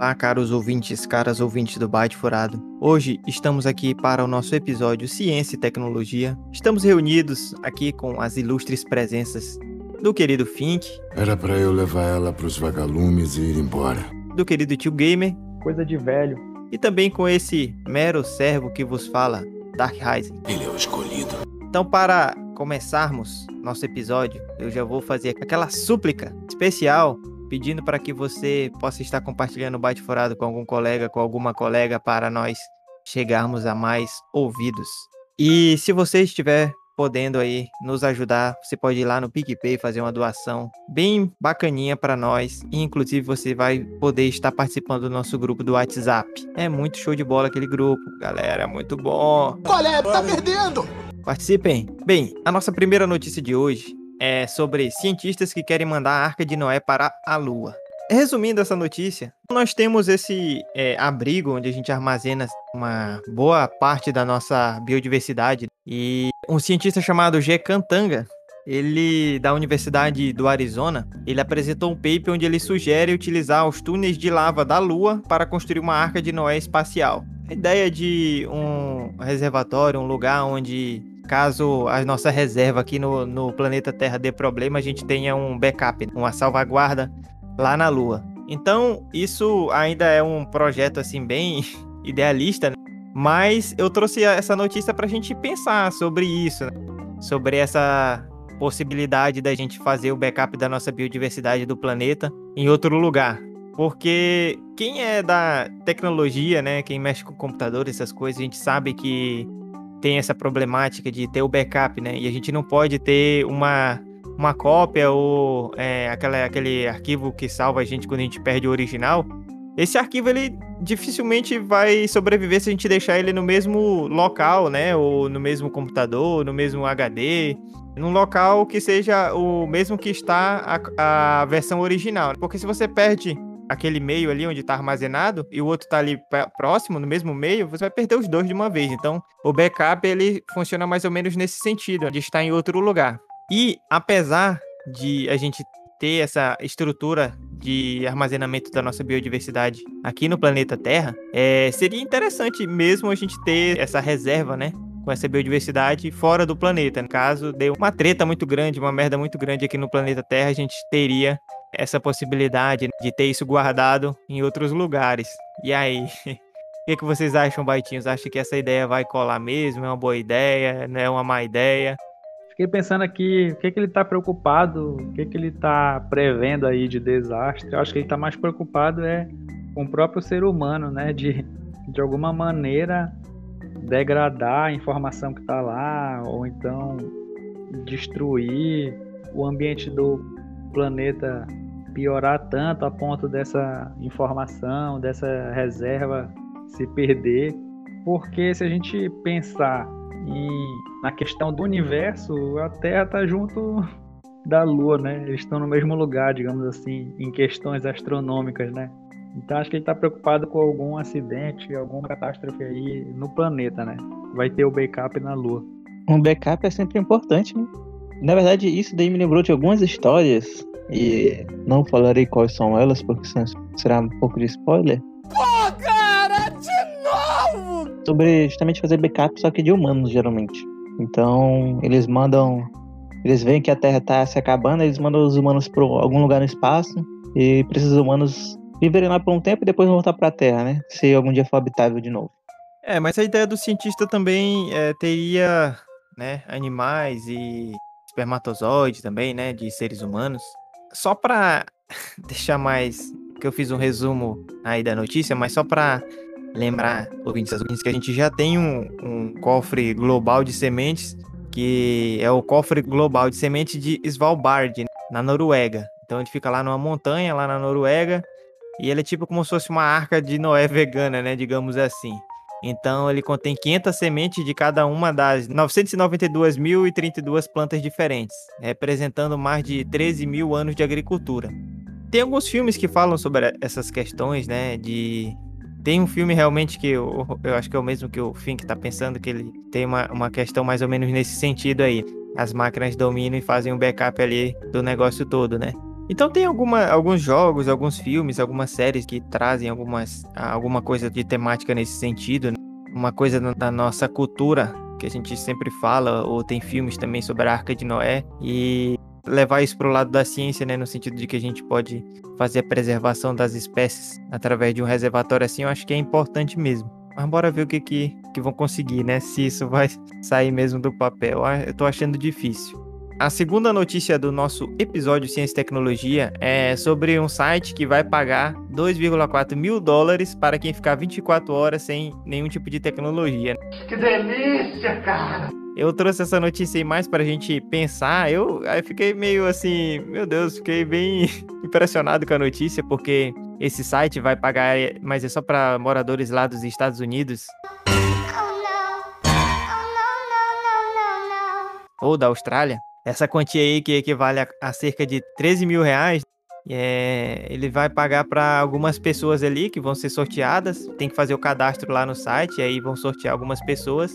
Olá, caros ouvintes, caras ouvintes do Byte Furado. Hoje estamos aqui para o nosso episódio Ciência e Tecnologia. Estamos reunidos aqui com as ilustres presenças do querido Fink. Era para eu levar ela para os vagalumes e ir embora. Do querido Tio Gamer. Coisa de velho. E também com esse mero servo que vos fala, Dark Rising. Ele é o escolhido. Então, para começarmos nosso episódio, eu já vou fazer aquela súplica especial pedindo para que você possa estar compartilhando o Bate Furado com algum colega, com alguma colega, para nós chegarmos a mais ouvidos. E se você estiver podendo aí nos ajudar, você pode ir lá no PicPay fazer uma doação bem bacaninha para nós. E, inclusive, você vai poder estar participando do nosso grupo do WhatsApp. É muito show de bola aquele grupo, galera, muito bom. Qual é? Tá perdendo! Participem! Bem, a nossa primeira notícia de hoje é sobre cientistas que querem mandar a Arca de Noé para a Lua. Resumindo essa notícia, nós temos esse é, abrigo onde a gente armazena uma boa parte da nossa biodiversidade e um cientista chamado G. Cantanga, ele da Universidade do Arizona, ele apresentou um paper onde ele sugere utilizar os túneis de lava da Lua para construir uma arca de Noé espacial. A ideia de um reservatório, um lugar onde caso a nossa reserva aqui no, no planeta Terra dê problema, a gente tenha um backup, uma salvaguarda lá na Lua. Então, isso ainda é um projeto assim bem idealista, né? mas eu trouxe essa notícia para a gente pensar sobre isso, né? sobre essa possibilidade da gente fazer o backup da nossa biodiversidade do planeta em outro lugar. Porque quem é da tecnologia, né, quem mexe com computador, essas coisas, a gente sabe que tem essa problemática de ter o backup, né? E a gente não pode ter uma, uma cópia ou é, aquela, aquele arquivo que salva a gente quando a gente perde o original. Esse arquivo ele dificilmente vai sobreviver se a gente deixar ele no mesmo local, né? Ou no mesmo computador, no mesmo HD, num local que seja o mesmo que está a, a versão original. Porque se você perde aquele meio ali onde está armazenado e o outro está ali próximo, no mesmo meio, você vai perder os dois de uma vez. Então, o backup ele funciona mais ou menos nesse sentido, de estar em outro lugar. E apesar de a gente ter essa estrutura de armazenamento da nossa biodiversidade aqui no planeta Terra, é, seria interessante mesmo a gente ter essa reserva, né? Com essa biodiversidade fora do planeta. No caso, deu uma treta muito grande, uma merda muito grande aqui no planeta Terra, a gente teria essa possibilidade de ter isso guardado em outros lugares. E aí, o que, que vocês acham, Baitinhos? Acham que essa ideia vai colar mesmo? É uma boa ideia? Não é uma má ideia? Fiquei pensando aqui, o que, que ele está preocupado, o que, que ele está prevendo aí de desastre. Eu acho que ele está mais preocupado é com o próprio ser humano, né? De, de alguma maneira degradar a informação que está lá, ou então destruir o ambiente do planeta piorar tanto a ponto dessa informação, dessa reserva se perder. Porque se a gente pensar em, na questão do universo, a Terra está junto da Lua, né? Eles estão no mesmo lugar, digamos assim, em questões astronômicas, né? Então acho que ele está preocupado com algum acidente, alguma catástrofe aí no planeta, né? Vai ter o backup na Lua. Um backup é sempre importante, né? Na verdade, isso daí me lembrou de algumas histórias e não falarei quais são elas, porque será um pouco de spoiler. Pô, cara, de novo! Sobre justamente fazer backup, só que de humanos, geralmente. Então, eles mandam. Eles veem que a Terra está se acabando, eles mandam os humanos para algum lugar no espaço e precisam os humanos viverem lá por um tempo e depois voltar para a Terra, né? Se algum dia for habitável de novo. É, mas a ideia do cientista também é, teria né, animais e espermatozoides também, né, de seres humanos só para deixar mais que eu fiz um resumo aí da notícia, mas só para lembrar ouvintes, que a gente já tem um, um, cofre global de sementes que é o cofre global de sementes de Svalbard, na Noruega. Então ele fica lá numa montanha, lá na Noruega, e ele é tipo como se fosse uma arca de Noé vegana, né, digamos assim. Então ele contém 500 sementes de cada uma das 992.032 plantas diferentes, representando mais de 13 mil anos de agricultura. Tem alguns filmes que falam sobre essas questões, né? De tem um filme realmente que eu, eu acho que é o mesmo que o Fink está pensando, que ele tem uma, uma questão mais ou menos nesse sentido aí. As máquinas dominam e fazem um backup ali do negócio todo, né? Então tem alguma, alguns jogos, alguns filmes, algumas séries que trazem algumas, alguma coisa de temática nesse sentido, né? uma coisa da nossa cultura que a gente sempre fala, ou tem filmes também sobre a Arca de Noé, e levar isso para o lado da ciência, né, no sentido de que a gente pode fazer a preservação das espécies através de um reservatório assim, eu acho que é importante mesmo. Mas bora ver o que, que, que vão conseguir, né? Se isso vai sair mesmo do papel. Eu tô achando difícil. A segunda notícia do nosso episódio Ciência e Tecnologia é sobre um site que vai pagar 2,4 mil dólares para quem ficar 24 horas sem nenhum tipo de tecnologia. Que delícia, cara! Eu trouxe essa notícia aí mais para a gente pensar. Eu aí fiquei meio assim, meu Deus, fiquei bem impressionado com a notícia, porque esse site vai pagar, mas é só para moradores lá dos Estados Unidos. Ou da Austrália. Essa quantia aí que equivale a, a cerca de 13 mil reais, é, ele vai pagar para algumas pessoas ali que vão ser sorteadas. Tem que fazer o cadastro lá no site, aí vão sortear algumas pessoas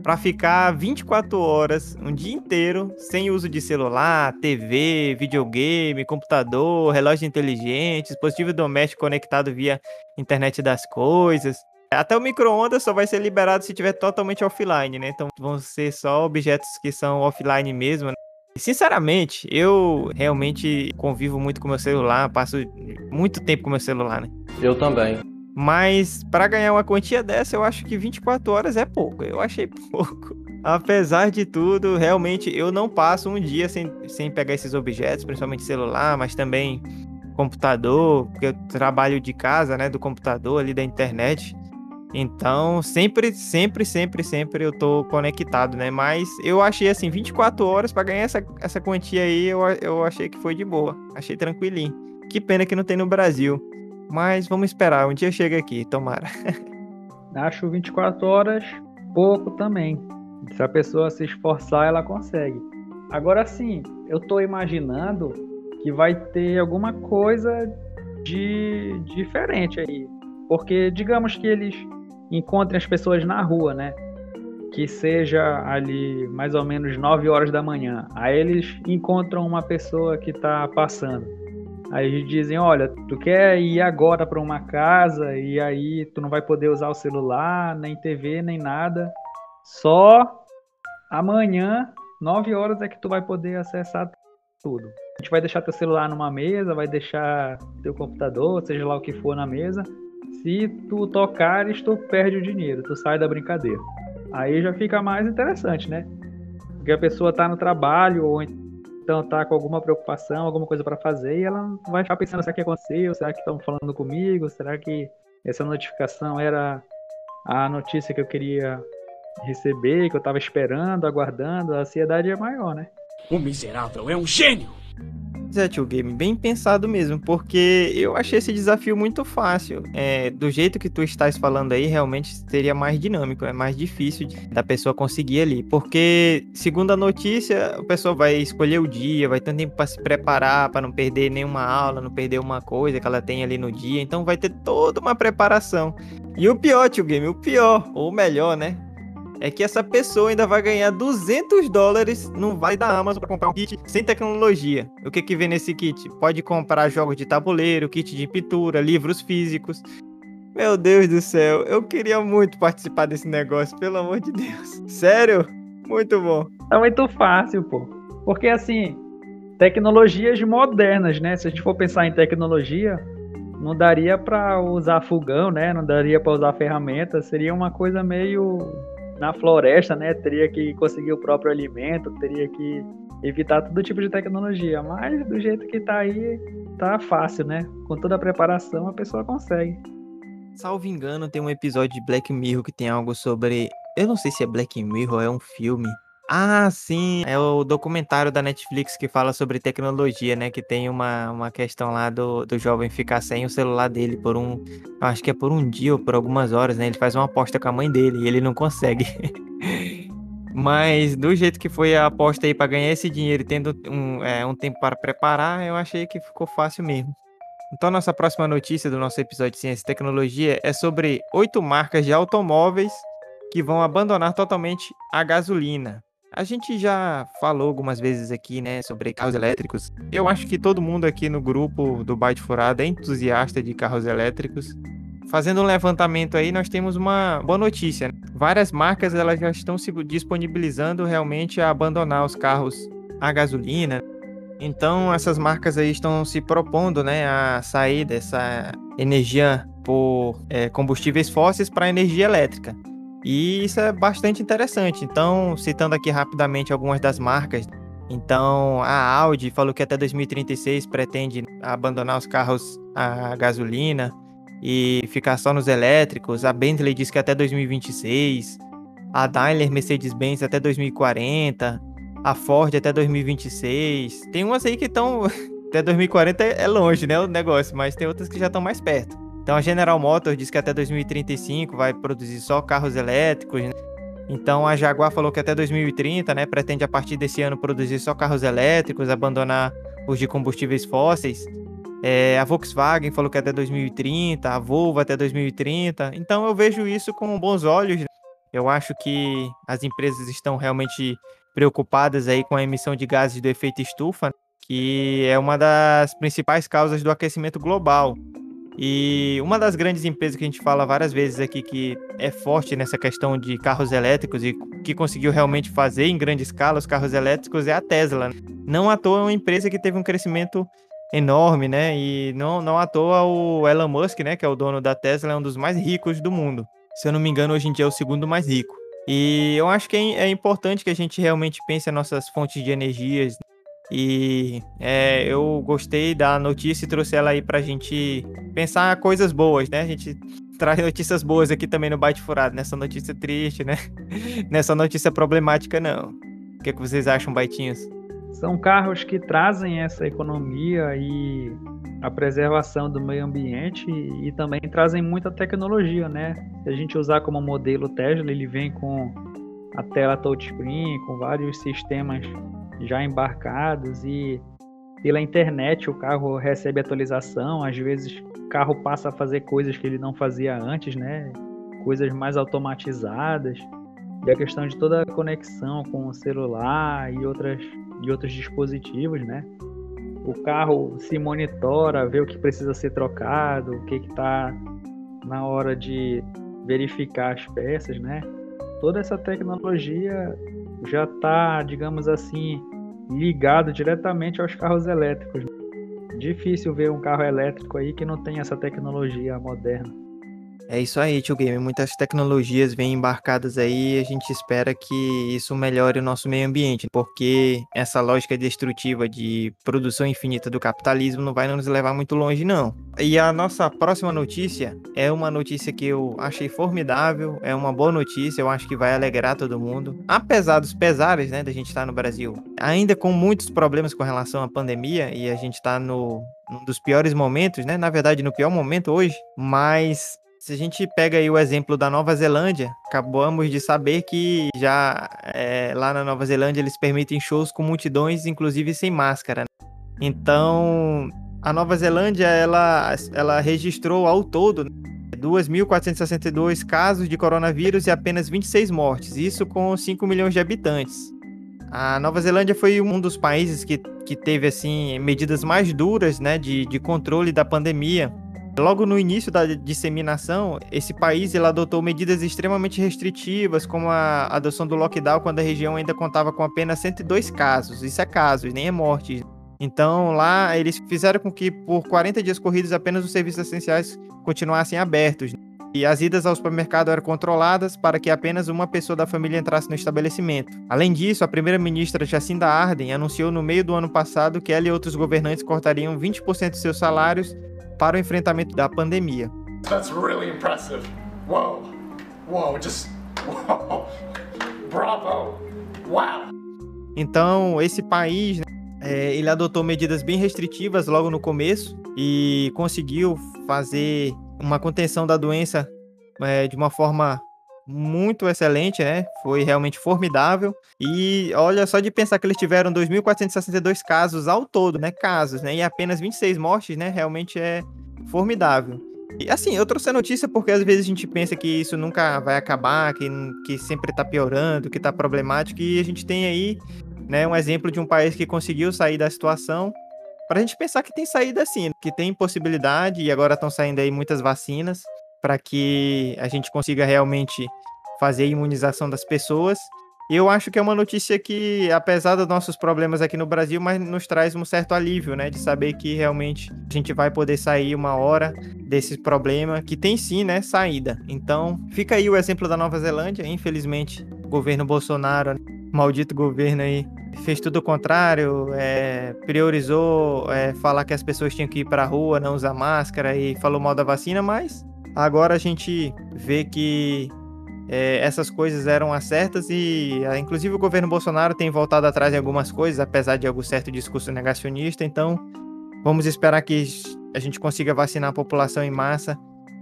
para ficar 24 horas, um dia inteiro, sem uso de celular, TV, videogame, computador, relógio inteligente, dispositivo doméstico conectado via internet das coisas. Até o micro-ondas só vai ser liberado se tiver totalmente offline, né? Então vão ser só objetos que são offline mesmo. Né? Sinceramente, eu realmente convivo muito com meu celular, passo muito tempo com meu celular, né? Eu também. Mas para ganhar uma quantia dessa, eu acho que 24 horas é pouco. Eu achei pouco. Apesar de tudo, realmente eu não passo um dia sem, sem pegar esses objetos, principalmente celular, mas também computador, porque eu trabalho de casa, né, do computador ali da internet. Então, sempre, sempre, sempre, sempre eu tô conectado, né? Mas eu achei assim, 24 horas para ganhar essa, essa quantia aí, eu, eu achei que foi de boa. Achei tranquilinho. Que pena que não tem no Brasil. Mas vamos esperar, um dia chega aqui, tomara. Acho 24 horas pouco também. Se a pessoa se esforçar, ela consegue. Agora sim, eu tô imaginando que vai ter alguma coisa de diferente aí. Porque digamos que eles encontrem as pessoas na rua, né? Que seja ali mais ou menos 9 horas da manhã. Aí eles encontram uma pessoa que está passando. Aí eles dizem, olha, tu quer ir agora para uma casa e aí tu não vai poder usar o celular, nem TV, nem nada. Só amanhã, 9 horas é que tu vai poder acessar tudo. A gente vai deixar teu celular numa mesa, vai deixar teu computador, seja lá o que for na mesa se tu tocares, tu perde o dinheiro, tu sai da brincadeira. Aí já fica mais interessante, né? Porque a pessoa tá no trabalho ou então tá com alguma preocupação, alguma coisa para fazer e ela vai ficar pensando será que aconteceu, será que estão falando comigo, será que essa notificação era a notícia que eu queria receber, que eu tava esperando, aguardando, a ansiedade é maior, né? O miserável é um gênio! É, tio Game, bem pensado mesmo, porque eu achei esse desafio muito fácil. É, do jeito que tu estás falando aí, realmente seria mais dinâmico, é mais difícil da pessoa conseguir ali. Porque, segundo a notícia, a pessoa vai escolher o dia, vai ter tempo para se preparar, para não perder nenhuma aula, não perder uma coisa que ela tem ali no dia. Então vai ter toda uma preparação. E o pior, tio Game, o pior, ou melhor, né? É que essa pessoa ainda vai ganhar 200 dólares no Vale da Amazon para comprar um kit sem tecnologia. O que que vem nesse kit? Pode comprar jogos de tabuleiro, kit de pintura, livros físicos. Meu Deus do céu, eu queria muito participar desse negócio, pelo amor de Deus. Sério? Muito bom. É muito fácil, pô. Porque assim, tecnologias modernas, né? Se a gente for pensar em tecnologia, não daria para usar fogão, né? Não daria para usar ferramentas, seria uma coisa meio na floresta, né, teria que conseguir o próprio alimento, teria que evitar todo tipo de tecnologia. Mas do jeito que tá aí, tá fácil, né? Com toda a preparação, a pessoa consegue. Salvo engano, tem um episódio de Black Mirror que tem algo sobre. Eu não sei se é Black Mirror, é um filme ah, sim, é o documentário da Netflix que fala sobre tecnologia, né? Que tem uma, uma questão lá do, do jovem ficar sem o celular dele por um. Acho que é por um dia ou por algumas horas, né? Ele faz uma aposta com a mãe dele e ele não consegue. Mas do jeito que foi a aposta aí para ganhar esse dinheiro, tendo um, é, um tempo para preparar, eu achei que ficou fácil mesmo. Então, nossa próxima notícia do nosso episódio de Ciência e Tecnologia é sobre oito marcas de automóveis que vão abandonar totalmente a gasolina. A gente já falou algumas vezes aqui, né, sobre carros elétricos. Eu acho que todo mundo aqui no grupo do Byte Furado é entusiasta de carros elétricos. Fazendo um levantamento aí, nós temos uma boa notícia. Né? Várias marcas elas já estão se disponibilizando realmente a abandonar os carros a gasolina. Então, essas marcas aí estão se propondo né, a sair dessa energia por é, combustíveis fósseis para energia elétrica. E isso é bastante interessante. Então, citando aqui rapidamente algumas das marcas. Então, a Audi falou que até 2036 pretende abandonar os carros a gasolina e ficar só nos elétricos. A Bentley diz que até 2026. A Daimler Mercedes-Benz até 2040. A Ford até 2026. Tem umas aí que estão. Até 2040 é longe, né? O negócio, mas tem outras que já estão mais perto. Então a General Motors diz que até 2035 vai produzir só carros elétricos. Né? Então a Jaguar falou que até 2030, né, pretende a partir desse ano produzir só carros elétricos, abandonar os de combustíveis fósseis. É, a Volkswagen falou que até 2030, a Volvo até 2030. Então eu vejo isso com bons olhos. Né? Eu acho que as empresas estão realmente preocupadas aí com a emissão de gases do efeito estufa, que é uma das principais causas do aquecimento global. E uma das grandes empresas que a gente fala várias vezes aqui que é forte nessa questão de carros elétricos e que conseguiu realmente fazer em grande escala os carros elétricos é a Tesla. Né? Não à toa é uma empresa que teve um crescimento enorme, né? E não, não à toa o Elon Musk, né, que é o dono da Tesla, é um dos mais ricos do mundo. Se eu não me engano, hoje em dia é o segundo mais rico. E eu acho que é, é importante que a gente realmente pense nas nossas fontes de energias. E é, eu gostei da notícia e trouxe ela aí pra gente pensar coisas boas, né? A gente traz notícias boas aqui também no Bate Furado, nessa notícia triste, né? Nessa notícia problemática, não. O que, é que vocês acham, Baitinhos? São carros que trazem essa economia e a preservação do meio ambiente e, também trazem muita tecnologia, né? Se a gente usar como modelo Tesla, ele vem com a tela touchscreen, com vários sistemas já embarcados e pela internet o carro recebe atualização, às vezes o carro passa a fazer coisas que ele não fazia antes, né? Coisas mais automatizadas. E a questão de toda a conexão com o celular e outras e outros dispositivos, né? O carro se monitora, vê o que precisa ser trocado, o que está na hora de verificar as peças, né? Toda essa tecnologia já está, digamos assim, ligado diretamente aos carros elétricos. Difícil ver um carro elétrico aí que não tem essa tecnologia moderna. É isso aí, Tio Game. Muitas tecnologias vêm embarcadas aí e a gente espera que isso melhore o nosso meio ambiente, porque essa lógica destrutiva de produção infinita do capitalismo não vai nos levar muito longe, não. E a nossa próxima notícia é uma notícia que eu achei formidável, é uma boa notícia, eu acho que vai alegrar todo mundo. Apesar dos pesares, né, da gente estar no Brasil, ainda com muitos problemas com relação à pandemia, e a gente está no, num dos piores momentos, né? Na verdade, no pior momento hoje, mas se a gente pega aí o exemplo da Nova Zelândia, acabamos de saber que já é, lá na Nova Zelândia eles permitem shows com multidões, inclusive sem máscara. Né? Então, a Nova Zelândia ela, ela registrou ao todo 2.462 casos de coronavírus e apenas 26 mortes, isso com 5 milhões de habitantes. A Nova Zelândia foi um dos países que, que teve assim medidas mais duras né, de, de controle da pandemia Logo no início da disseminação, esse país ele adotou medidas extremamente restritivas, como a adoção do lockdown quando a região ainda contava com apenas 102 casos. Isso é casos, nem é morte. Então lá eles fizeram com que por 40 dias corridos apenas os serviços essenciais continuassem abertos. E as idas ao supermercado eram controladas para que apenas uma pessoa da família entrasse no estabelecimento. Além disso, a primeira-ministra Jacinda Ardern anunciou no meio do ano passado que ela e outros governantes cortariam 20% de seus salários para o enfrentamento da pandemia. That's really impressive. Whoa. Whoa, just. Bravo. Wow. Então, esse país, né, é, ele adotou medidas bem restritivas logo no começo e conseguiu fazer uma contenção da doença é, de uma forma muito excelente, né? Foi realmente formidável. E olha só de pensar que eles tiveram 2.462 casos ao todo, né? Casos, né? E apenas 26 mortes, né? Realmente é formidável. E assim, eu trouxe a notícia porque às vezes a gente pensa que isso nunca vai acabar, que, que sempre tá piorando, que tá problemático, e a gente tem aí né, um exemplo de um país que conseguiu sair da situação. Para a gente pensar que tem saída sim, que tem possibilidade, e agora estão saindo aí muitas vacinas para que a gente consiga realmente fazer a imunização das pessoas. E eu acho que é uma notícia que, apesar dos nossos problemas aqui no Brasil, mas nos traz um certo alívio, né? De saber que realmente a gente vai poder sair uma hora desse problema, que tem sim, né? Saída. Então, fica aí o exemplo da Nova Zelândia. Infelizmente, o governo Bolsonaro, maldito governo aí, fez tudo o contrário, é, priorizou é, falar que as pessoas tinham que ir para a rua, não usar máscara e falou mal da vacina, mas agora a gente vê que é, essas coisas eram as certas e, ah, inclusive, o governo Bolsonaro tem voltado atrás em algumas coisas, apesar de algum certo discurso negacionista. Então, vamos esperar que a gente consiga vacinar a população em massa.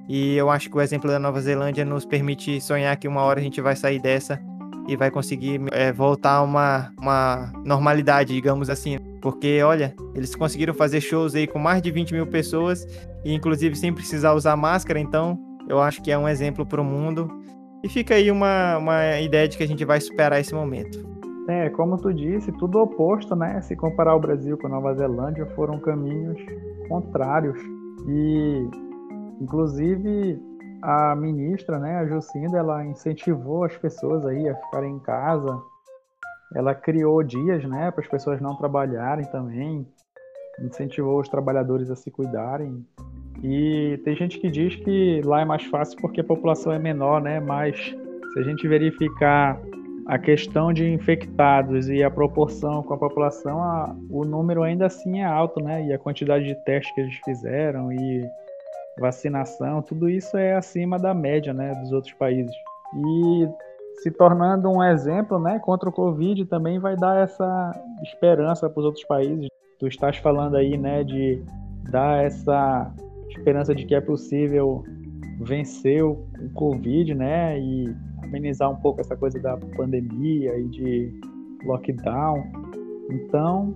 E eu acho que o exemplo da Nova Zelândia nos permite sonhar que uma hora a gente vai sair dessa e vai conseguir é, voltar a uma, uma normalidade, digamos assim. Porque, olha, eles conseguiram fazer shows aí com mais de 20 mil pessoas e, inclusive, sem precisar usar máscara. Então, eu acho que é um exemplo para o mundo e fica aí uma, uma ideia de que a gente vai superar esse momento. É, como tu disse, tudo oposto, né? Se comparar o Brasil com a Nova Zelândia, foram caminhos contrários. E, inclusive, a ministra, né, a Jucinda, ela incentivou as pessoas aí a ficarem em casa. Ela criou dias, né, para as pessoas não trabalharem também. Incentivou os trabalhadores a se cuidarem. E tem gente que diz que lá é mais fácil porque a população é menor, né? Mas se a gente verificar a questão de infectados e a proporção com a população, a, o número ainda assim é alto, né? E a quantidade de testes que eles fizeram e vacinação, tudo isso é acima da média, né, dos outros países. E se tornando um exemplo, né, contra o Covid também vai dar essa esperança para os outros países. Tu estás falando aí, né, de dar essa esperança de que é possível vencer o Covid, né? E amenizar um pouco essa coisa da pandemia e de lockdown. Então,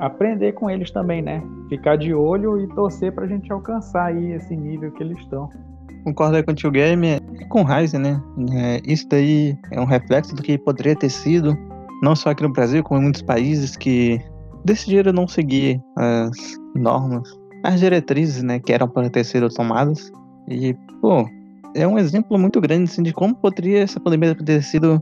aprender com eles também, né? Ficar de olho e torcer para a gente alcançar aí esse nível que eles estão. Concordo aí com o tio Game e com Ryzen, né? É, isso daí é um reflexo do que poderia ter sido, não só aqui no Brasil, como em muitos países que decidiram não seguir as normas as diretrizes, né, que eram para ter sido tomadas. E, pô, é um exemplo muito grande, assim, de como poderia essa pandemia ter sido,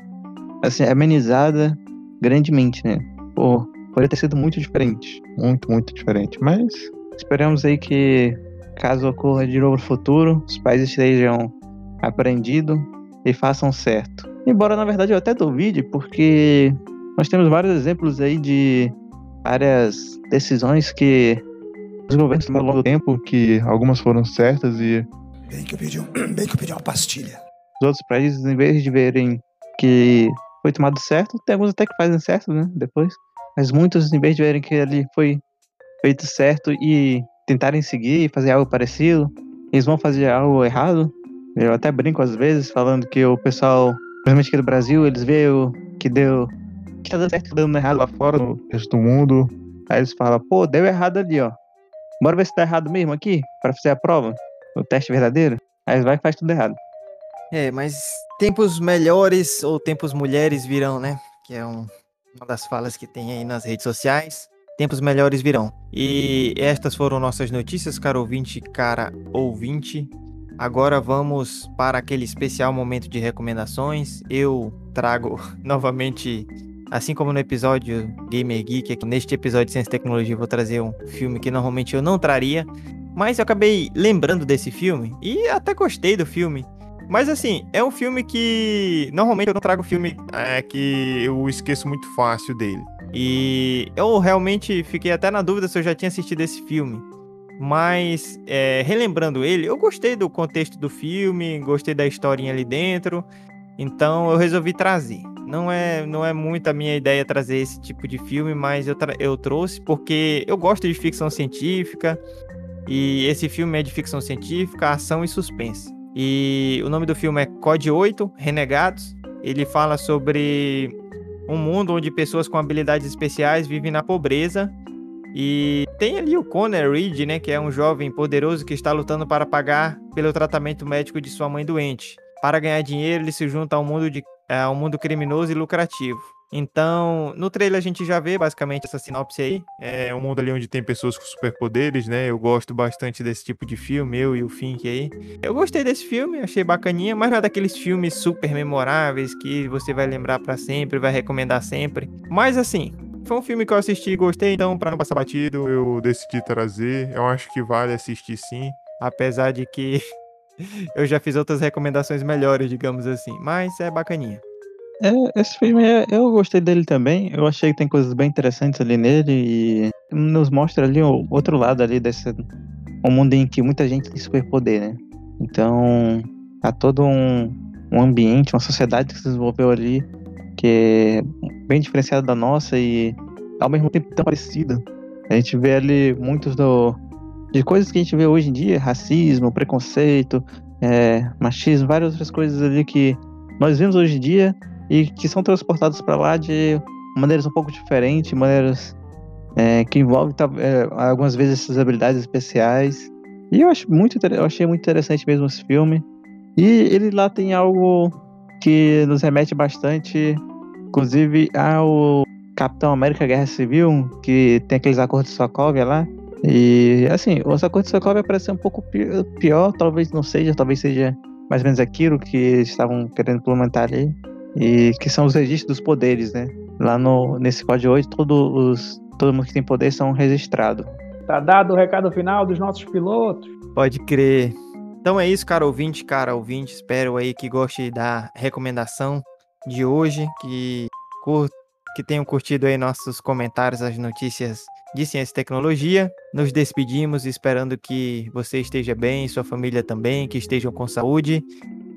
assim, amenizada grandemente, né? Pô, poderia ter sido muito diferente. Muito, muito diferente. Mas esperamos aí que, caso ocorra de novo no futuro, os países estejam aprendido e façam certo. Embora, na verdade, eu até duvide, porque nós temos vários exemplos aí de várias decisões que os governos ao longo do tempo, que algumas foram certas e. Bem que eu pedi, um, bem que eu pedi uma pastilha. Os outros países, em vez de verem que foi tomado certo, tem alguns até que fazem certo, né? Depois. Mas muitos, em vez de verem que ali foi feito certo e tentarem seguir e fazer algo parecido, eles vão fazer algo errado. Eu até brinco às vezes falando que o pessoal, principalmente aqui do Brasil, eles veem que deu, que tá dando certo, tá dando errado lá fora, no resto do mundo. Aí eles falam, pô, deu errado ali, ó. Bora ver se tá errado mesmo aqui, para fazer a prova, o teste verdadeiro. Aí vai e faz tudo errado. É, mas tempos melhores ou tempos mulheres virão, né? Que é um, uma das falas que tem aí nas redes sociais. Tempos melhores virão. E estas foram nossas notícias, caro ouvinte, cara ouvinte. Agora vamos para aquele especial momento de recomendações. Eu trago novamente Assim como no episódio Gamer Geek, neste episódio de Ciência e Tecnologia vou trazer um filme que normalmente eu não traria, mas eu acabei lembrando desse filme e até gostei do filme. Mas assim, é um filme que normalmente eu não trago filme é, que eu esqueço muito fácil dele. E eu realmente fiquei até na dúvida se eu já tinha assistido esse filme. Mas, é, relembrando ele, eu gostei do contexto do filme, gostei da historinha ali dentro. Então eu resolvi trazer. Não é, não é muito a minha ideia trazer esse tipo de filme, mas eu, eu trouxe porque eu gosto de ficção científica e esse filme é de ficção científica, ação e suspense. E o nome do filme é Code 8 Renegados. Ele fala sobre um mundo onde pessoas com habilidades especiais vivem na pobreza. E tem ali o Connor Reed, né, que é um jovem poderoso que está lutando para pagar pelo tratamento médico de sua mãe doente. Para ganhar dinheiro, ele se junta ao mundo, de, é, ao mundo criminoso e lucrativo. Então, no trailer a gente já vê basicamente essa sinopse aí. É um mundo ali onde tem pessoas com superpoderes, né? Eu gosto bastante desse tipo de filme, eu e o Fink aí. Eu gostei desse filme, achei bacaninha, mas não é daqueles filmes super memoráveis que você vai lembrar para sempre, vai recomendar sempre. Mas assim, foi um filme que eu assisti e gostei, então para não passar batido, eu decidi trazer. Eu acho que vale assistir sim, apesar de que eu já fiz outras recomendações melhores, digamos assim, mas é bacaninha. É, esse filme é, eu gostei dele também. Eu achei que tem coisas bem interessantes ali nele e nos mostra ali o outro lado ali desse um mundo em que muita gente tem superpoder, né? Então, há todo um, um ambiente, uma sociedade que se desenvolveu ali que é bem diferenciada da nossa e ao mesmo tempo tão parecida. A gente vê ali muitos do, de coisas que a gente vê hoje em dia, racismo, preconceito, é, machismo, várias outras coisas ali que nós vemos hoje em dia e que são transportados para lá de maneiras um pouco diferentes, maneiras é, que envolvem é, algumas vezes essas habilidades especiais. E eu acho muito eu achei muito interessante mesmo esse filme. E ele lá tem algo que nos remete bastante, inclusive ao Capitão América Guerra Civil, que tem aqueles acordos de Sokovia lá. E assim, os acordos de Sokovia parecem um pouco pior, talvez não seja, talvez seja mais ou menos aquilo que estavam querendo implementar ali e que são os registros dos poderes, né? Lá no, nesse código 8, todos os, todo mundo que tem poder são registrados. Tá dado o recado final dos nossos pilotos? Pode crer. Então é isso, cara ouvinte, cara ouvinte. Espero aí que goste da recomendação de hoje, que, cur... que tenham curtido aí nossos comentários, as notícias de ciência e tecnologia. Nos despedimos esperando que você esteja bem, sua família também, que estejam com saúde.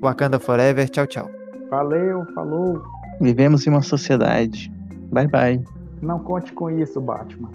Wakanda Forever. Tchau, tchau. Valeu, falou. Vivemos em uma sociedade. Bye, bye. Não conte com isso, Batman.